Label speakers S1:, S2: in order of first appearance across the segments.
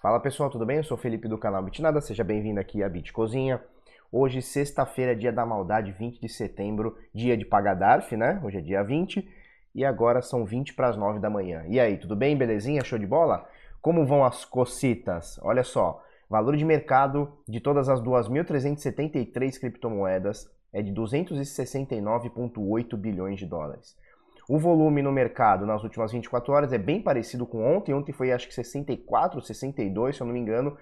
S1: Fala pessoal, tudo bem? Eu sou o Felipe do canal Bitnada, seja bem-vindo aqui à Bit Cozinha. Hoje, sexta-feira, dia da maldade, 20 de setembro, dia de pagar DARF, né? Hoje é dia 20 e agora são 20 para as 9 da manhã. E aí, tudo bem? Belezinha? Show de bola? Como vão as cocitas? Olha só, valor de mercado de todas as 2.373 criptomoedas é de 269,8 bilhões de dólares. O volume no mercado nas últimas 24 horas é bem parecido com ontem. Ontem foi acho que 64, 62, se eu não me engano.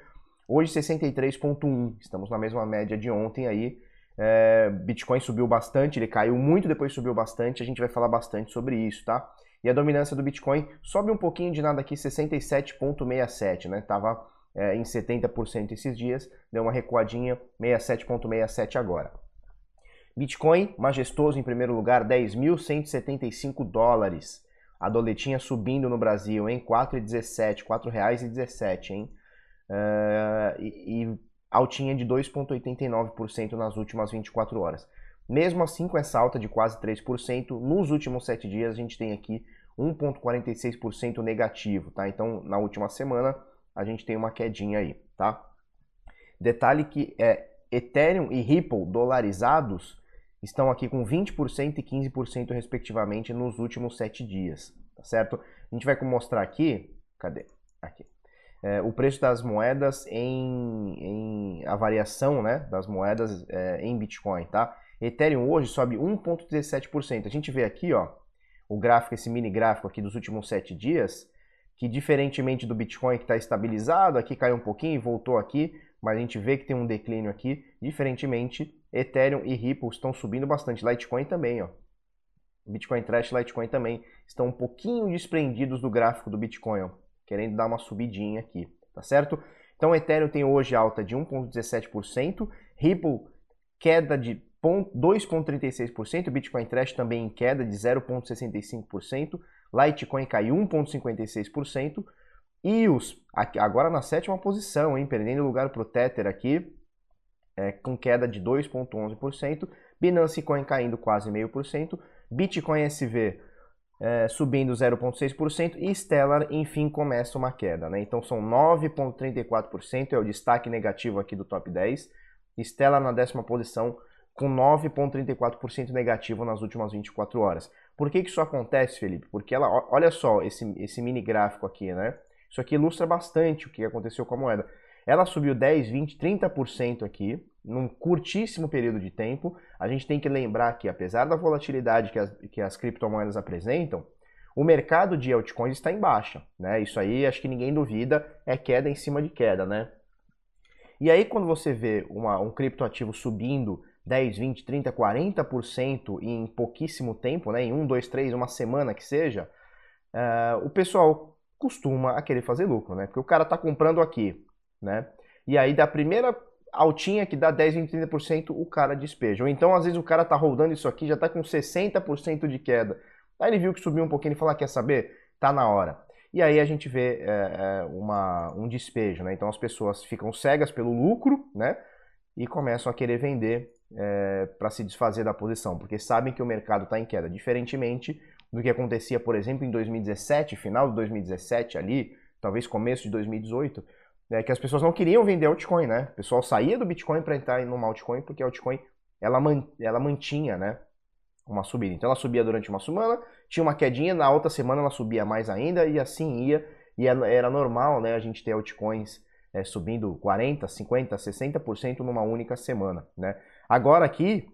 S1: Hoje 63,1. Estamos na mesma média de ontem aí. É, Bitcoin subiu bastante, ele caiu muito, depois subiu bastante. A gente vai falar bastante sobre isso, tá? E a dominância do Bitcoin sobe um pouquinho de nada aqui, 67,67, né? Tava é, em 70% esses dias, deu uma recuadinha, 67,67 agora. Bitcoin, majestoso em primeiro lugar, 10.175 dólares. A doletinha subindo no Brasil, em 4,17, R$ 4,17, hein? Uh, e, e altinha de 2,89% nas últimas 24 horas. Mesmo assim, com essa alta de quase 3%, nos últimos 7 dias a gente tem aqui 1,46% negativo, tá? Então, na última semana, a gente tem uma quedinha aí, tá? Detalhe que é Ethereum e Ripple dolarizados estão aqui com 20% e 15% respectivamente nos últimos 7 dias, tá certo? A gente vai mostrar aqui, cadê? Aqui. É, o preço das moedas em, em, a variação né, das moedas é, em Bitcoin, tá? Ethereum hoje sobe 1,17%. A gente vê aqui, ó, o gráfico, esse mini gráfico aqui dos últimos 7 dias, que diferentemente do Bitcoin que está estabilizado, aqui caiu um pouquinho e voltou aqui, mas a gente vê que tem um declínio aqui, diferentemente Ethereum e Ripple estão subindo bastante. Litecoin também, ó. Bitcoin Trash e Litecoin também estão um pouquinho desprendidos do gráfico do Bitcoin, ó, querendo dar uma subidinha aqui, tá certo? Então, Ethereum tem hoje alta de 1,17%, Ripple queda de 2,36%, Bitcoin Trash também em queda de 0,65%, Litecoin caiu 1,56%, EOS agora na sétima posição, hein, perdendo lugar para o Tether aqui, é, com queda de 2,11%, Binance Coin caindo quase 0,5%, Bitcoin SV é, subindo 0,6% e Stellar, enfim, começa uma queda. Né? Então são 9,34%, é o destaque negativo aqui do top 10. Stellar na décima posição com 9,34% negativo nas últimas 24 horas. Por que, que isso acontece, Felipe? Porque ela, olha só esse, esse mini gráfico aqui, né? Isso aqui ilustra bastante o que aconteceu com a moeda. Ela subiu 10, 20, 30% aqui, num curtíssimo período de tempo. A gente tem que lembrar que, apesar da volatilidade que as, que as criptomoedas apresentam, o mercado de altcoins está em baixa. Né? Isso aí, acho que ninguém duvida, é queda em cima de queda. Né? E aí, quando você vê uma, um criptoativo subindo 10, 20, 30, 40% em pouquíssimo tempo, né? em um, dois, três, uma semana que seja, uh, o pessoal costuma a querer fazer lucro, né? Porque o cara está comprando aqui, né? E aí da primeira altinha que dá 10, 20, 30%, o cara despeja. Ou então, às vezes, o cara tá rodando isso aqui, já tá com 60% de queda. Aí ele viu que subiu um pouquinho e falou, ah, quer saber? Tá na hora. E aí a gente vê é, uma, um despejo, né? Então as pessoas ficam cegas pelo lucro, né? E começam a querer vender é, para se desfazer da posição, porque sabem que o mercado está em queda. Diferentemente do que acontecia, por exemplo, em 2017, final de 2017 ali, talvez começo de 2018, é, que as pessoas não queriam vender altcoin, né? O pessoal saía do Bitcoin para entrar em uma altcoin porque a altcoin ela, man, ela mantinha, né? Uma subida. Então ela subia durante uma semana, tinha uma quedinha, na outra semana ela subia mais ainda e assim ia. E era normal, né? A gente ter altcoins é, subindo 40, 50, 60% numa única semana, né? Agora aqui,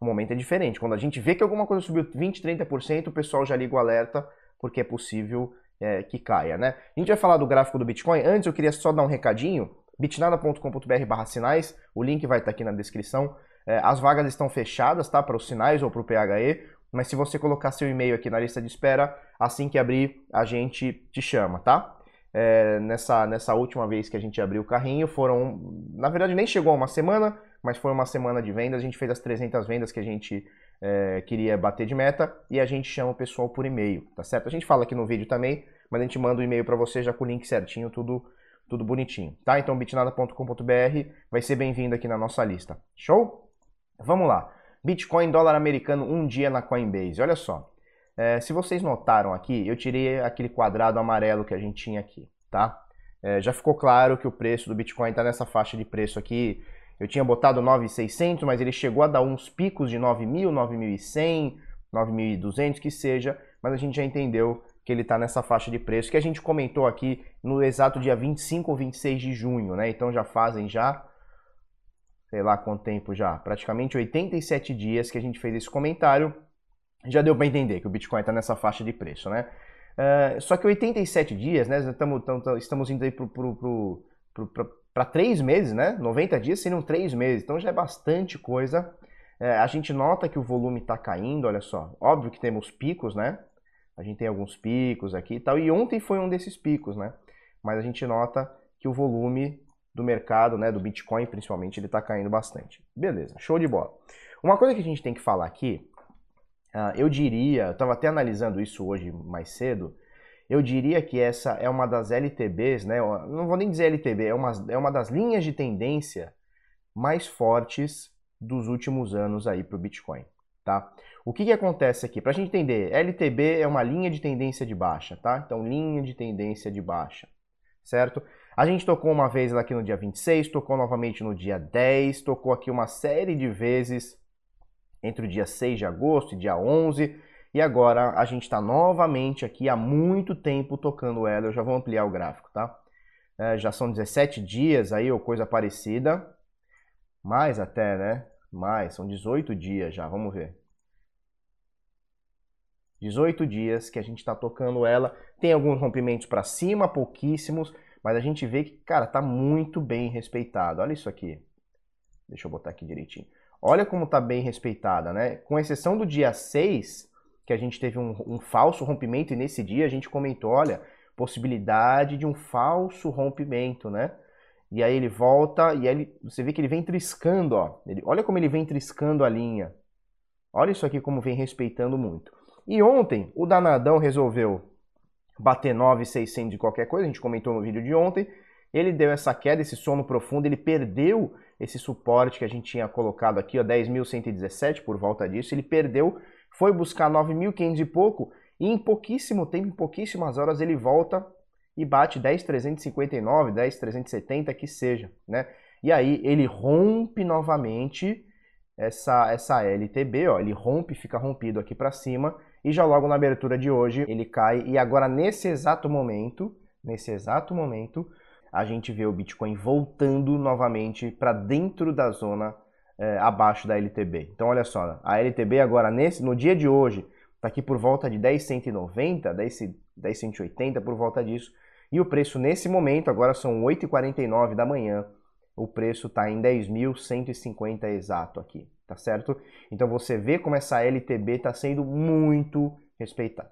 S1: o momento é diferente. Quando a gente vê que alguma coisa subiu 20, 30%, o pessoal já liga o alerta porque é possível é, que caia, né? A gente vai falar do gráfico do Bitcoin. Antes eu queria só dar um recadinho, bitnada.com.br barra sinais, o link vai estar aqui na descrição. É, as vagas estão fechadas, tá? Para os sinais ou para o PHE, mas se você colocar seu e-mail aqui na lista de espera, assim que abrir, a gente te chama, tá? É, nessa, nessa última vez que a gente abriu o carrinho, foram, na verdade nem chegou a uma semana, mas foi uma semana de vendas, a gente fez as 300 vendas que a gente é, queria bater de meta e a gente chama o pessoal por e-mail, tá certo? A gente fala aqui no vídeo também, mas a gente manda o um e-mail para você já com o link certinho, tudo tudo bonitinho, tá? Então bitnada.com.br vai ser bem-vindo aqui na nossa lista. Show? Vamos lá. Bitcoin dólar americano um dia na Coinbase. Olha só. É, se vocês notaram aqui, eu tirei aquele quadrado amarelo que a gente tinha aqui, tá? É, já ficou claro que o preço do Bitcoin está nessa faixa de preço aqui. Eu tinha botado 9.600, mas ele chegou a dar uns picos de 9.000, 9.100, 9.200, que seja, mas a gente já entendeu que ele está nessa faixa de preço que a gente comentou aqui no exato dia 25 ou 26 de junho, né? Então já fazem já sei lá quanto tempo já, praticamente 87 dias que a gente fez esse comentário, já deu para entender que o Bitcoin está nessa faixa de preço, né? Uh, só que 87 dias, né? Estamos, estamos indo aí para três meses, né? 90 dias seriam três meses, então já é bastante coisa. Uh, a gente nota que o volume está caindo, olha só. Óbvio que temos picos, né? A gente tem alguns picos aqui e tal. E ontem foi um desses picos, né? Mas a gente nota que o volume do mercado, né, do Bitcoin principalmente, ele está caindo bastante. Beleza, show de bola. Uma coisa que a gente tem que falar aqui, uh, eu diria, eu estava até analisando isso hoje mais cedo, eu diria que essa é uma das LTBs, né, não vou nem dizer LTB, é uma, é uma das linhas de tendência mais fortes dos últimos anos aí para o Bitcoin. Tá? O que, que acontece aqui? Para a gente entender, LTB é uma linha de tendência de baixa, tá? Então, linha de tendência de baixa, certo? A gente tocou uma vez aqui no dia 26, tocou novamente no dia 10, tocou aqui uma série de vezes entre o dia 6 de agosto e dia 11, e agora a gente está novamente aqui há muito tempo tocando ela. Eu já vou ampliar o gráfico, tá? É, já são 17 dias aí ou coisa parecida, mais até, né? Mais, são 18 dias já, vamos ver. 18 dias que a gente está tocando ela. Tem alguns rompimentos para cima, pouquíssimos, mas a gente vê que, cara, tá muito bem respeitado. Olha isso aqui. Deixa eu botar aqui direitinho. Olha como tá bem respeitada, né? Com exceção do dia 6, que a gente teve um, um falso rompimento, e nesse dia a gente comentou, olha, possibilidade de um falso rompimento, né? E aí ele volta e aí ele, você vê que ele vem triscando, ó. Ele, olha como ele vem triscando a linha. Olha isso aqui como vem respeitando muito. E ontem o danadão resolveu bater 9,600 de qualquer coisa, a gente comentou no vídeo de ontem. Ele deu essa queda, esse sono profundo, ele perdeu esse suporte que a gente tinha colocado aqui, ó, 10.117 por volta disso, ele perdeu, foi buscar 9.500 e pouco, e em pouquíssimo tempo, em pouquíssimas horas, ele volta e bate 10.359, 10.370, que seja, né? E aí ele rompe novamente essa, essa LTB, ó, ele rompe, fica rompido aqui para cima, e já logo na abertura de hoje ele cai e agora nesse exato momento, nesse exato momento, a gente vê o Bitcoin voltando novamente para dentro da zona é, abaixo da LTB. Então olha só, a LTB agora nesse no dia de hoje está aqui por volta de 10,190, 10,180 por volta disso. E o preço nesse momento, agora são 8h49 da manhã, o preço está em 10.150 exato aqui tá certo? Então você vê como essa LTB está sendo muito respeitada.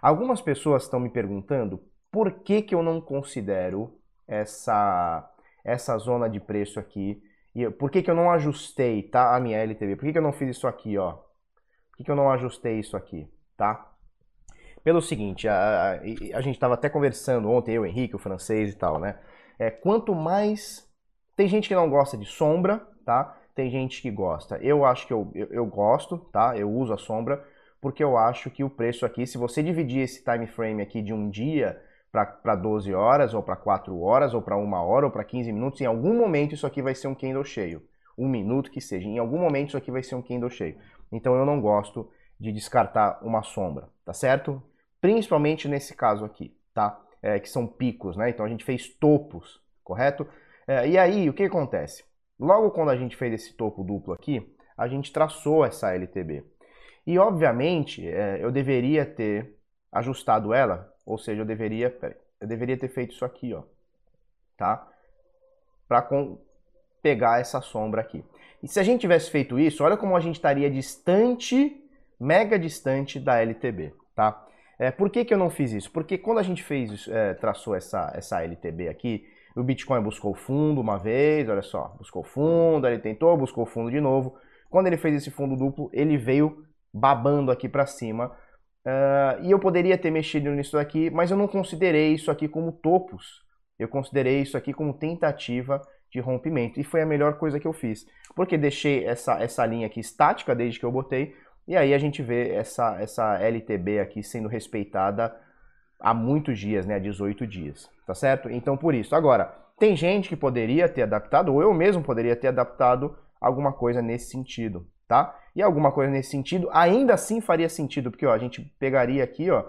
S1: Algumas pessoas estão me perguntando por que, que eu não considero essa, essa zona de preço aqui, e por que, que eu não ajustei tá, a minha LTB, por que, que eu não fiz isso aqui, ó? Por que, que eu não ajustei isso aqui, tá? Pelo seguinte, a, a, a gente estava até conversando ontem, eu, Henrique, o francês e tal, né? É, quanto mais... Tem gente que não gosta de sombra, tá? tem gente que gosta. Eu acho que eu, eu, eu gosto, tá? Eu uso a sombra, porque eu acho que o preço aqui, se você dividir esse time frame aqui de um dia para 12 horas, ou para 4 horas, ou para 1 hora, ou para 15 minutos, em algum momento isso aqui vai ser um candle cheio. Um minuto que seja. Em algum momento isso aqui vai ser um candle cheio. Então eu não gosto de descartar uma sombra, tá certo? Principalmente nesse caso aqui, tá? É, que são picos, né? Então a gente fez topos, correto? É, e aí, o que acontece? Logo quando a gente fez esse topo duplo aqui, a gente traçou essa LTB. E obviamente é, eu deveria ter ajustado ela, ou seja, eu deveria, eu deveria ter feito isso aqui, ó, tá? Para pegar essa sombra aqui. E se a gente tivesse feito isso, olha como a gente estaria distante, mega distante da LTB, tá? É, por que, que eu não fiz isso? Porque quando a gente fez, é, traçou essa, essa LTB aqui, o Bitcoin buscou fundo uma vez, olha só, buscou fundo, ele tentou, buscou fundo de novo. Quando ele fez esse fundo duplo, ele veio babando aqui para cima. Uh, e eu poderia ter mexido nisso aqui, mas eu não considerei isso aqui como topos. Eu considerei isso aqui como tentativa de rompimento. E foi a melhor coisa que eu fiz. Porque deixei essa, essa linha aqui estática desde que eu botei. E aí a gente vê essa, essa LTB aqui sendo respeitada há muitos dias, né? Há 18 dias, tá certo? Então por isso. Agora, tem gente que poderia ter adaptado, ou eu mesmo poderia ter adaptado alguma coisa nesse sentido, tá? E alguma coisa nesse sentido ainda assim faria sentido, porque ó, a gente pegaria aqui, ó,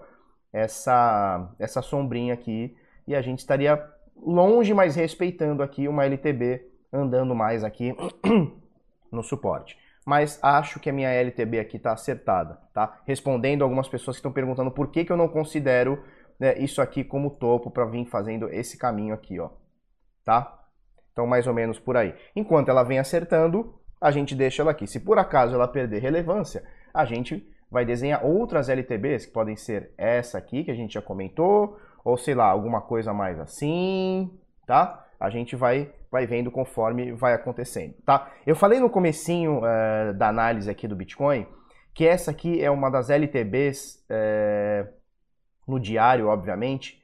S1: essa, essa sombrinha aqui e a gente estaria longe, mas respeitando aqui uma LTB andando mais aqui no suporte. Mas acho que a minha LTB aqui está acertada, tá? Respondendo algumas pessoas que estão perguntando por que, que eu não considero né, isso aqui como topo para vir fazendo esse caminho aqui, ó, tá? Então mais ou menos por aí. Enquanto ela vem acertando, a gente deixa ela aqui. Se por acaso ela perder relevância, a gente vai desenhar outras LTBs, que podem ser essa aqui, que a gente já comentou, ou sei lá, alguma coisa mais assim, tá? A gente vai, vai vendo conforme vai acontecendo, tá? Eu falei no comecinho uh, da análise aqui do Bitcoin, que essa aqui é uma das LTBs uh, eh, no diário, obviamente,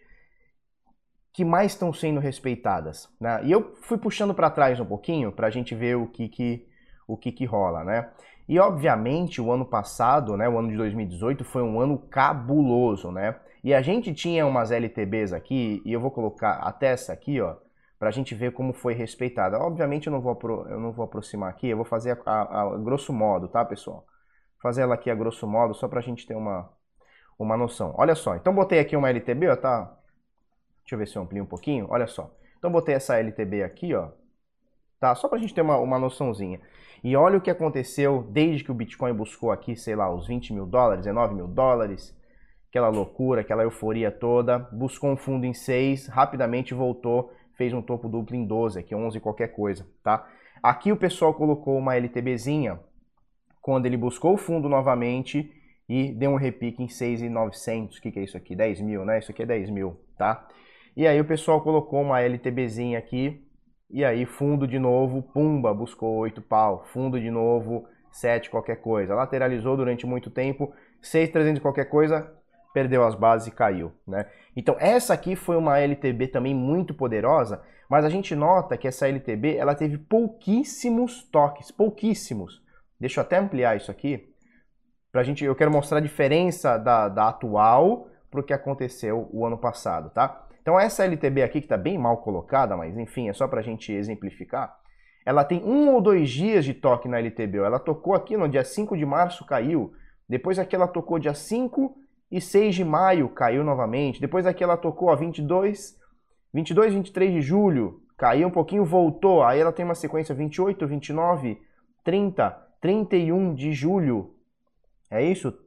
S1: que mais estão sendo respeitadas. Né? E eu fui puxando para trás um pouquinho para a gente ver o que, que, o que, que rola, né? E obviamente o ano passado, né, o ano de 2018, foi um ano cabuloso, né? E a gente tinha umas LTBs aqui, e eu vou colocar até essa aqui, ó, para a gente ver como foi respeitada. Obviamente eu não vou, eu não vou aproximar aqui, eu vou fazer a, a, a grosso modo, tá, pessoal? Fazer ela aqui a grosso modo, só para a gente ter uma, uma noção. Olha só, então botei aqui uma LTB, ó, tá? Deixa eu ver se eu amplio um pouquinho, olha só. Então botei essa LTB aqui, ó, tá? Só para a gente ter uma, uma noçãozinha. E olha o que aconteceu desde que o Bitcoin buscou aqui, sei lá, os 20 mil dólares, 19 mil dólares, aquela loucura, aquela euforia toda, buscou um fundo em 6, rapidamente voltou, fez um topo duplo em 12, aqui 11 qualquer coisa, tá? Aqui o pessoal colocou uma LTBzinha quando ele buscou o fundo novamente e deu um repique em 6,900, o que, que é isso aqui? 10 mil, né? Isso aqui é 10 mil, tá? E aí o pessoal colocou uma LTBzinha aqui e aí fundo de novo, pumba, buscou 8 pau, fundo de novo, 7 qualquer coisa. Lateralizou durante muito tempo, 6,300 qualquer coisa, perdeu as bases e caiu, né? Então essa aqui foi uma LTB também muito poderosa, mas a gente nota que essa LTB ela teve pouquíssimos toques, pouquíssimos. Deixa eu até ampliar isso aqui, pra gente, eu quero mostrar a diferença da, da atual para o que aconteceu o ano passado, tá? Então essa LTB aqui que está bem mal colocada, mas enfim, é só para a gente exemplificar, ela tem um ou dois dias de toque na LTB. Ela tocou aqui no dia 5 de março, caiu. Depois aqui ela tocou dia 5 e 6 de maio caiu novamente. Depois aqui ela tocou a 22, 22, 23 de julho, caiu um pouquinho, voltou. Aí ela tem uma sequência 28, 29, 30, 31 de julho. É isso?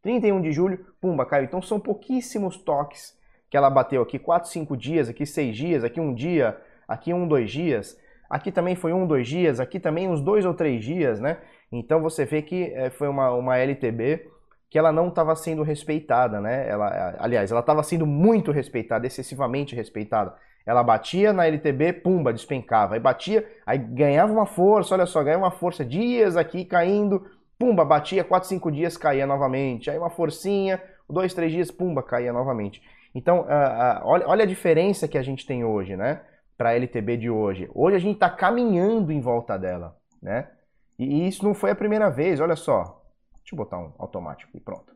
S1: 31 de julho, pumba, caiu. Então são pouquíssimos toques que ela bateu aqui, 4, 5 dias, aqui 6 dias, aqui um dia, aqui um, dois dias. Aqui também foi um, dois dias, aqui também uns dois ou três dias, né? Então você vê que é, foi uma, uma LTB que ela não estava sendo respeitada, né? Ela, aliás, ela estava sendo muito respeitada, excessivamente respeitada. Ela batia na LTB, pumba, despencava. Aí batia, aí ganhava uma força, olha só, ganhava uma força, dias aqui caindo, pumba, batia, 4, 5 dias caía novamente. Aí uma forcinha, dois, três dias, pumba, caía novamente. Então, uh, uh, olha, olha a diferença que a gente tem hoje, né? Para a LTB de hoje. Hoje a gente está caminhando em volta dela, né? E isso não foi a primeira vez, olha só. Deixa eu botar um automático e pronto.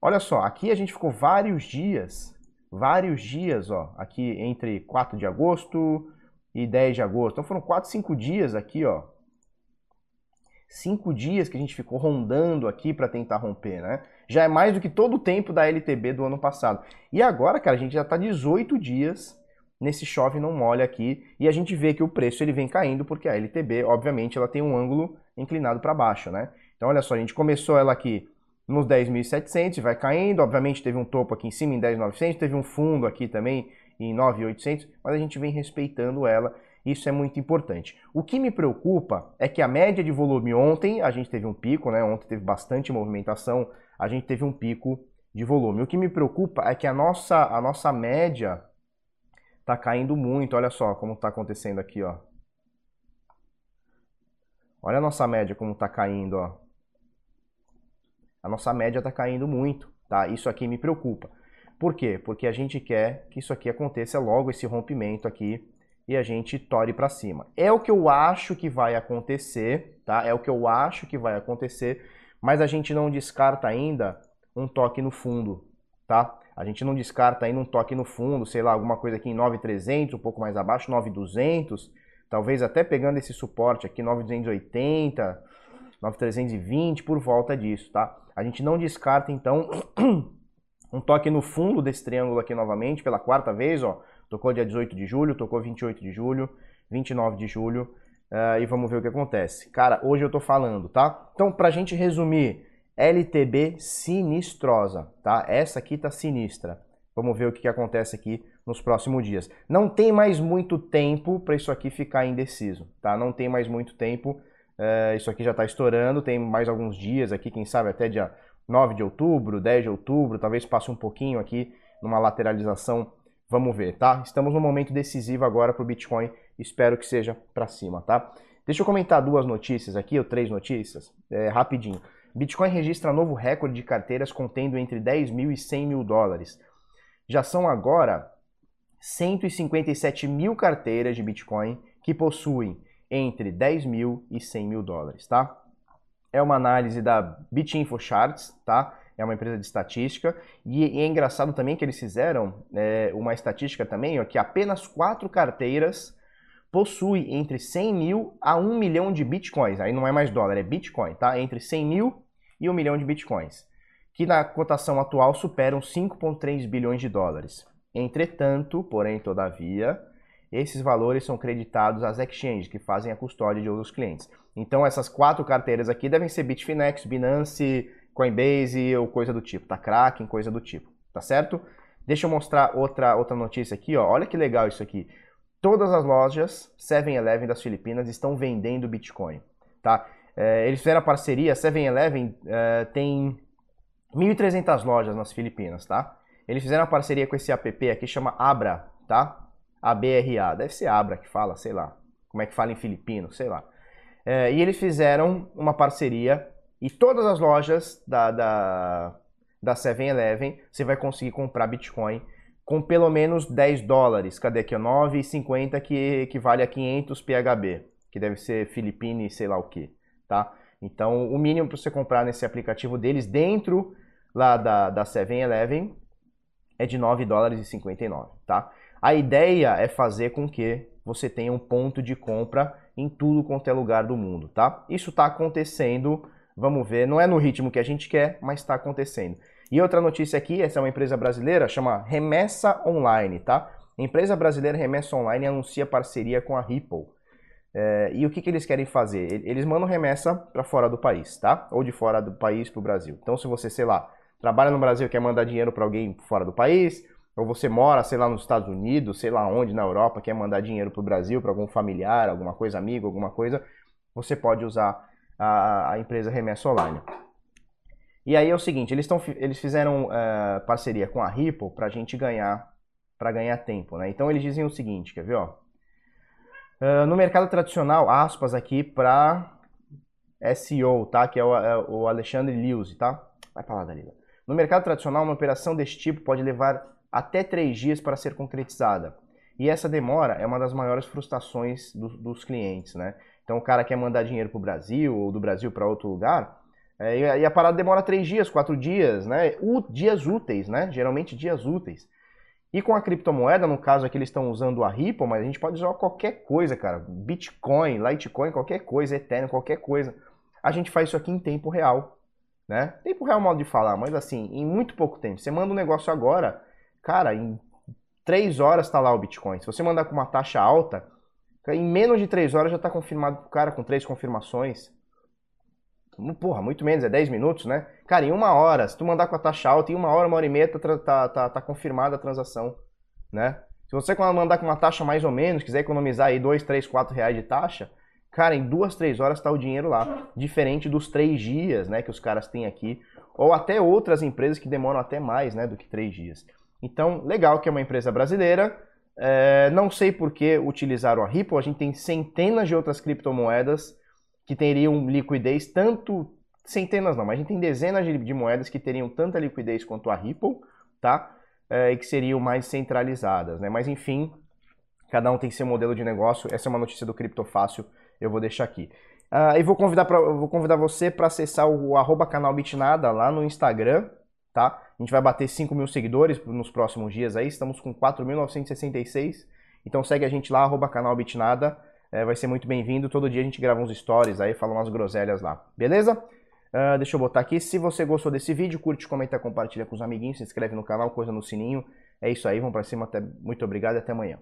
S1: Olha só, aqui a gente ficou vários dias, vários dias, ó, aqui entre 4 de agosto e 10 de agosto. Então foram 4, 5 dias aqui, ó. 5 dias que a gente ficou rondando aqui para tentar romper, né? Já é mais do que todo o tempo da LTB do ano passado. E agora, cara, a gente já tá 18 dias nesse chove não molha aqui e a gente vê que o preço ele vem caindo porque a LTB, obviamente, ela tem um ângulo inclinado para baixo, né? Então, olha só, a gente começou ela aqui nos 10.700 vai caindo. Obviamente, teve um topo aqui em cima em 10.900, teve um fundo aqui também em 9.800, mas a gente vem respeitando ela. Isso é muito importante. O que me preocupa é que a média de volume ontem, a gente teve um pico, né? Ontem teve bastante movimentação, a gente teve um pico de volume. O que me preocupa é que a nossa, a nossa média está caindo muito. Olha só como está acontecendo aqui, ó. Olha a nossa média como está caindo, ó a nossa média está caindo muito, tá? Isso aqui me preocupa. Por quê? Porque a gente quer que isso aqui aconteça logo, esse rompimento aqui, e a gente tore para cima. É o que eu acho que vai acontecer, tá? É o que eu acho que vai acontecer, mas a gente não descarta ainda um toque no fundo, tá? A gente não descarta aí num toque no fundo, sei lá, alguma coisa aqui em 9,300, um pouco mais abaixo, 9,200, talvez até pegando esse suporte aqui, 9,280, 9,320, por volta disso, tá? A gente não descarta, então, um toque no fundo desse triângulo aqui novamente, pela quarta vez, ó, tocou dia 18 de julho, tocou 28 de julho, 29 de julho, uh, e vamos ver o que acontece. Cara, hoje eu tô falando, tá? Então, pra gente resumir, LTB sinistrosa, tá? Essa aqui tá sinistra. Vamos ver o que, que acontece aqui nos próximos dias. Não tem mais muito tempo para isso aqui ficar indeciso, tá? Não tem mais muito tempo. É, isso aqui já está estourando, tem mais alguns dias aqui, quem sabe até dia 9 de outubro, 10 de outubro, talvez passe um pouquinho aqui numa lateralização. Vamos ver, tá? Estamos num momento decisivo agora para o Bitcoin. Espero que seja para cima, tá? Deixa eu comentar duas notícias aqui, ou três notícias, é, rapidinho. Bitcoin registra novo recorde de carteiras contendo entre 10 mil e 100 mil dólares. Já são agora 157 mil carteiras de Bitcoin que possuem entre 10 mil e 100 mil dólares, tá? É uma análise da BitInfo Charts, tá? É uma empresa de estatística. E, é engraçado também que eles fizeram é, uma estatística também, ó, que apenas quatro carteiras possui entre 100 mil a 1 milhão de bitcoins. Aí não é mais dólar, é bitcoin, tá? Entre 100 mil e 1 milhão de bitcoins. Que na cotação atual superam 5,3 bilhões de dólares. Entretanto, porém, todavia, esses valores são creditados às exchanges que fazem a custódia de outros clientes. Então, essas quatro carteiras aqui devem ser Bitfinex, Binance, Coinbase ou coisa do tipo, tá? Kraken, coisa do tipo, tá certo? Deixa eu mostrar outra, outra notícia aqui, ó. Olha que legal isso aqui. Todas as lojas 7-Eleven das Filipinas estão vendendo Bitcoin, tá? É, eles fizeram a parceria, 7-Eleven é, tem 1.300 lojas nas Filipinas, tá? Eles fizeram a parceria com esse app aqui, chama Abra, tá? A-B-R-A, deve ser Abra que fala, sei lá. Como é que fala em filipino, sei lá. É, e eles fizeram uma parceria e todas as lojas da, da, da 7-Eleven você vai conseguir comprar Bitcoin com pelo menos 10 dólares. Cadê aqui? 9,50 que equivale a 500 PHB, que deve ser filipino e sei lá o que, tá? Então, o mínimo para você comprar nesse aplicativo deles dentro lá da, da 7-Eleven é de 9 dólares e 59, tá? A ideia é fazer com que você tenha um ponto de compra em tudo quanto é lugar do mundo, tá? Isso está acontecendo, vamos ver, não é no ritmo que a gente quer, mas está acontecendo. E outra notícia aqui, essa é uma empresa brasileira, chama Remessa Online, tá? Empresa brasileira Remessa Online anuncia parceria com a Ripple. É, e o que, que eles querem fazer? Eles mandam remessa para fora do país, tá? Ou de fora do país para o Brasil. Então, se você, sei lá, trabalha no Brasil e quer mandar dinheiro para alguém fora do país, ou você mora, sei lá, nos Estados Unidos, sei lá onde, na Europa, quer mandar dinheiro para o Brasil, para algum familiar, alguma coisa, amigo, alguma coisa, você pode usar a, a empresa Remessa Online. E aí é o seguinte, eles, tão, eles fizeram uh, parceria com a Ripple para a gente ganhar, para ganhar tempo, né? Então eles dizem o seguinte, quer ver, ó? Uh, no mercado tradicional, aspas aqui para SEO, tá? Que é o, é o Alexandre Lewis, tá? Vai pra lá. No mercado tradicional, uma operação desse tipo pode levar até três dias para ser concretizada. E essa demora é uma das maiores frustrações do, dos clientes, né? Então o cara quer mandar dinheiro para o Brasil ou do Brasil para outro lugar, é, e a parada demora três dias, quatro dias, né? U, dias úteis, né? Geralmente dias úteis. E com a criptomoeda, no caso aqui eles estão usando a Ripple, mas a gente pode usar qualquer coisa, cara. Bitcoin, Litecoin, qualquer coisa, Ethereum, qualquer coisa. A gente faz isso aqui em tempo real, né? Tempo real é modo de falar, mas assim, em muito pouco tempo. Você manda um negócio agora, cara, em três horas está lá o Bitcoin. Se você mandar com uma taxa alta, em menos de três horas já está confirmado pro cara com três confirmações. Porra, muito menos, é 10 minutos, né? Cara, em uma hora, se tu mandar com a taxa alta, em uma hora, uma hora e meia, tá, tá, tá, tá confirmada a transação, né? Se você mandar com uma taxa mais ou menos, quiser economizar aí 2, 3, 4 reais de taxa, cara, em duas, três horas tá o dinheiro lá. Diferente dos três dias, né, que os caras têm aqui. Ou até outras empresas que demoram até mais, né, do que três dias. Então, legal que é uma empresa brasileira. É, não sei por que utilizaram a Ripple. A gente tem centenas de outras criptomoedas que teriam liquidez tanto centenas não, mas a gente tem dezenas de, de moedas que teriam tanta liquidez quanto a Ripple, tá? É, e que seriam mais centralizadas, né? Mas enfim, cada um tem seu modelo de negócio. Essa é uma notícia do Criptofácil, eu vou deixar aqui. Uh, e vou convidar, pra, vou convidar você para acessar o arroba canal Bitnada lá no Instagram, tá? A gente vai bater 5 mil seguidores nos próximos dias aí, estamos com 4.966. Então segue a gente lá, arroba canal Bitnada, é, vai ser muito bem-vindo. Todo dia a gente grava uns stories aí, fala umas groselhas lá, beleza? Uh, deixa eu botar aqui, se você gostou desse vídeo, curte, comenta, compartilha com os amiguinhos, se inscreve no canal, coisa no sininho. É isso aí, vamos pra cima, até, muito obrigado e até amanhã.